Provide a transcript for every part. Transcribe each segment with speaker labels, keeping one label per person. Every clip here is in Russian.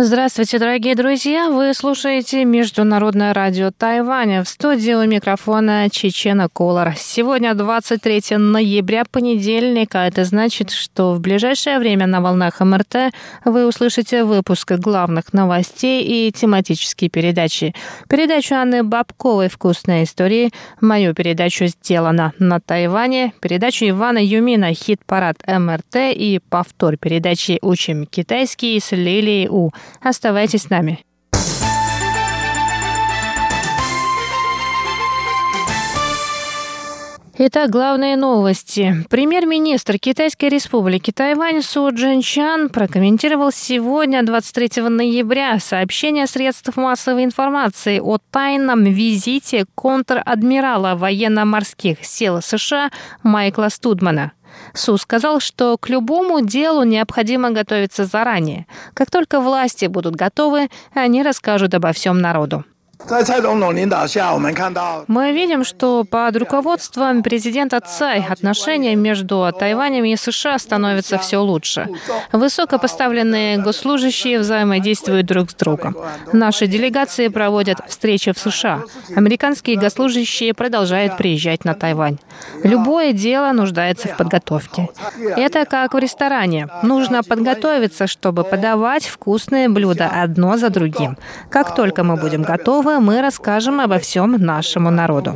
Speaker 1: Здравствуйте, дорогие друзья! Вы слушаете Международное радио Тайваня. В студии у микрофона Чечена Колор. Сегодня 23 ноября, понедельник, а это значит, что в ближайшее время на волнах МРТ вы услышите выпуск главных новостей и тематические передачи. Передачу Анны Бабковой «Вкусные истории», мою передачу «Сделано на Тайване», передачу Ивана Юмина «Хит-парад МРТ» и повтор передачи «Учим китайский» с Лилией У. Оставайтесь с нами. Итак, главные новости. Премьер-министр Китайской республики Тайвань Су Джинчан прокомментировал сегодня, 23 ноября, сообщение средств массовой информации о тайном визите контр-адмирала военно-морских сил США Майкла Студмана. Су сказал, что к любому делу необходимо готовиться заранее. Как только власти будут готовы, они расскажут обо всем народу. Мы видим, что под руководством президента Цай отношения между Тайванем и США становятся все лучше. Высокопоставленные госслужащие взаимодействуют друг с другом. Наши делегации проводят встречи в США. Американские госслужащие продолжают приезжать на Тайвань. Любое дело нуждается в подготовке. Это как в ресторане. Нужно подготовиться, чтобы подавать вкусные блюда одно за другим. Как только мы будем готовы, мы расскажем обо всем нашему народу.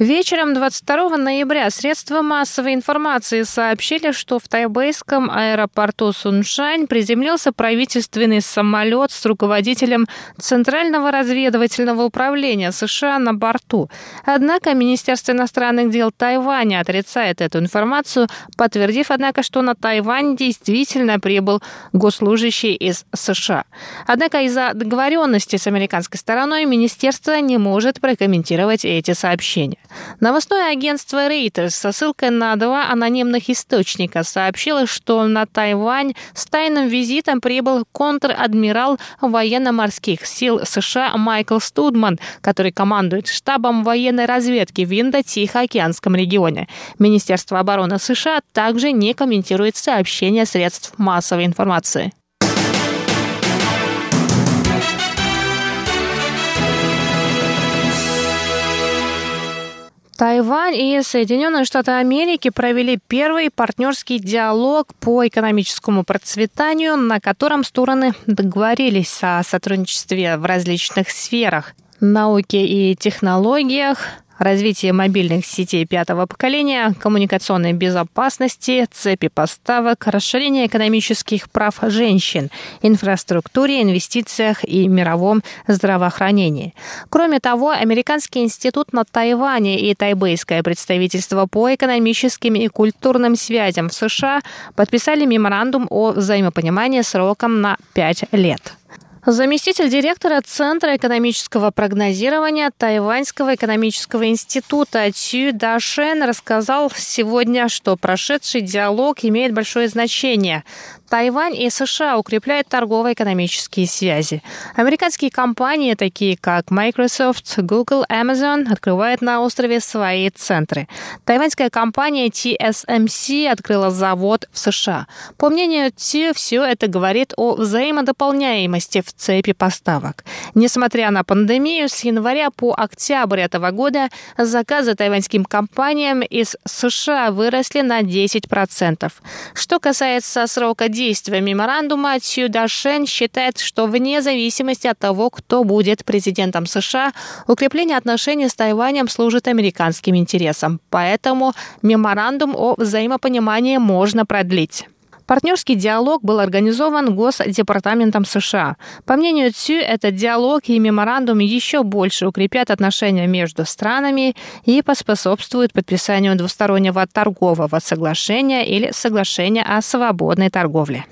Speaker 1: Вечером 22 ноября средства массовой информации сообщили, что в тайбэйском аэропорту Суншань приземлился правительственный самолет с руководителем Центрального разведывательного управления США на борту. Однако Министерство иностранных дел Тайваня отрицает эту информацию, подтвердив, однако, что на Тайвань действительно прибыл госслужащий из США. Однако из-за договоренности с американской стороной министерство не может прокомментировать эти сообщения. Новостное агентство Reuters со ссылкой на два анонимных источника сообщило, что на Тайвань с тайным визитом прибыл контр-адмирал военно-морских сил США Майкл Студман, который командует штабом военной разведки в Индо-Тихоокеанском регионе. Министерство обороны США также не комментирует сообщения средств массовой информации. Тайвань и Соединенные Штаты Америки провели первый партнерский диалог по экономическому процветанию, на котором стороны договорились о сотрудничестве в различных сферах науке и технологиях, развитие мобильных сетей пятого поколения, коммуникационной безопасности, цепи поставок, расширение экономических прав женщин, инфраструктуре, инвестициях и мировом здравоохранении. Кроме того, Американский институт на Тайване и тайбэйское представительство по экономическим и культурным связям в США подписали меморандум о взаимопонимании сроком на пять лет. Заместитель директора Центра экономического прогнозирования Тайваньского экономического института Цю Дашен рассказал сегодня, что прошедший диалог имеет большое значение. Тайвань и США укрепляют торгово-экономические связи. Американские компании, такие как Microsoft, Google, Amazon, открывают на острове свои центры. Тайваньская компания TSMC открыла завод в США. По мнению Цю, все это говорит о взаимодополняемости в цепи поставок. Несмотря на пандемию, с января по октябрь этого года заказы тайваньским компаниям из США выросли на 10%. Что касается срока действия меморандума, Дашен считает, что вне зависимости от того, кто будет президентом США, укрепление отношений с Тайванем служит американским интересам. Поэтому меморандум о взаимопонимании можно продлить. Партнерский диалог был организован Госдепартаментом США. По мнению Цю, этот диалог и меморандум еще больше укрепят отношения между странами и поспособствуют подписанию двустороннего торгового соглашения или соглашения о свободной торговле.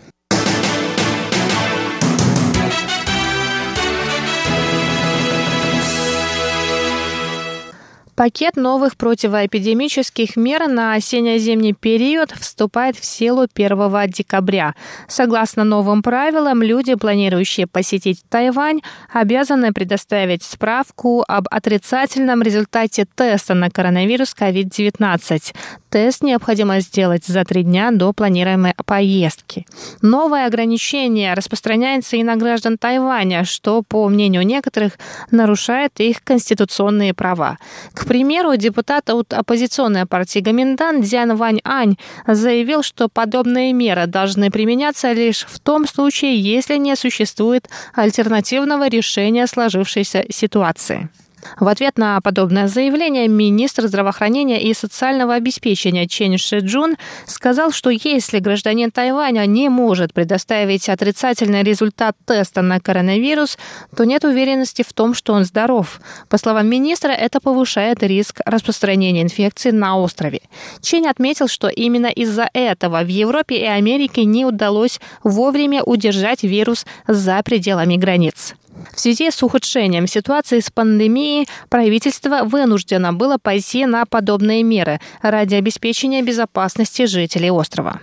Speaker 1: Пакет новых противоэпидемических мер на осенне-зимний период вступает в силу 1 декабря. Согласно новым правилам, люди, планирующие посетить Тайвань, обязаны предоставить справку об отрицательном результате теста на коронавирус COVID-19. Тест необходимо сделать за три дня до планируемой поездки. Новое ограничение распространяется и на граждан Тайваня, что, по мнению некоторых, нарушает их конституционные права. К примеру, депутат от оппозиционной партии Гоминдан Дзян Вань Ань заявил, что подобные меры должны применяться лишь в том случае, если не существует альтернативного решения сложившейся ситуации. В ответ на подобное заявление министр здравоохранения и социального обеспечения Чен Шиджун сказал, что если гражданин Тайваня не может предоставить отрицательный результат теста на коронавирус, то нет уверенности в том, что он здоров. По словам министра, это повышает риск распространения инфекции на острове. Чен отметил, что именно из-за этого в Европе и Америке не удалось вовремя удержать вирус за пределами границ. В связи с ухудшением ситуации с пандемией правительство вынуждено было пойти на подобные меры ради обеспечения безопасности жителей острова.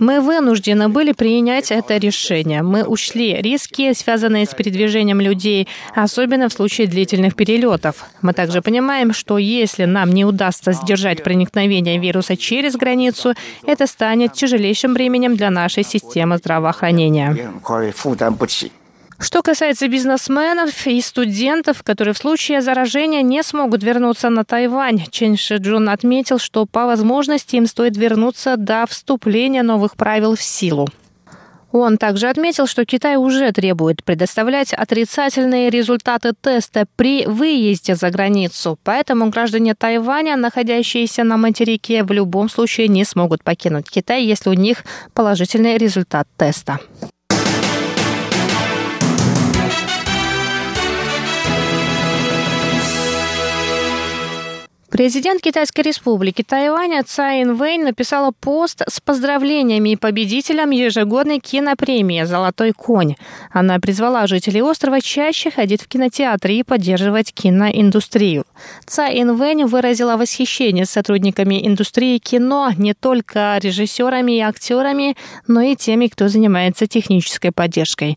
Speaker 1: Мы вынуждены были принять это решение. Мы ушли риски, связанные с передвижением людей, особенно в случае длительных перелетов. Мы также понимаем, что если нам не удастся сдержать проникновение вируса через границу, это станет тяжелейшим бременем для нашей системы здравоохранения. Что касается бизнесменов и студентов, которые в случае заражения не смогут вернуться на Тайвань, Чен Шиджун отметил, что по возможности им стоит вернуться до вступления новых правил в силу. Он также отметил, что Китай уже требует предоставлять отрицательные результаты теста при выезде за границу, поэтому граждане Тайваня, находящиеся на материке, в любом случае не смогут покинуть Китай, если у них положительный результат теста. Президент Китайской республики Тайваня Цай Инвэнь написала пост с поздравлениями победителям ежегодной кинопремии «Золотой конь». Она призвала жителей острова чаще ходить в кинотеатры и поддерживать киноиндустрию. Цай Инвэнь выразила восхищение сотрудниками индустрии кино не только режиссерами и актерами, но и теми, кто занимается технической поддержкой.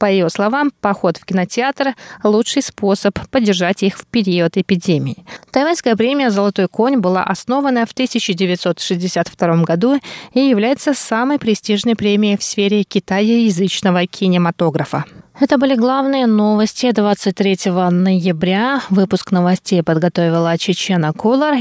Speaker 1: По ее словам, поход в кинотеатр – лучший способ поддержать их в период эпидемии. Тайваньская премия «Золотой конь» была основана в 1962 году и является самой престижной премией в сфере китаеязычного кинематографа. Это были главные новости 23 ноября. Выпуск новостей подготовила Чечена Кулар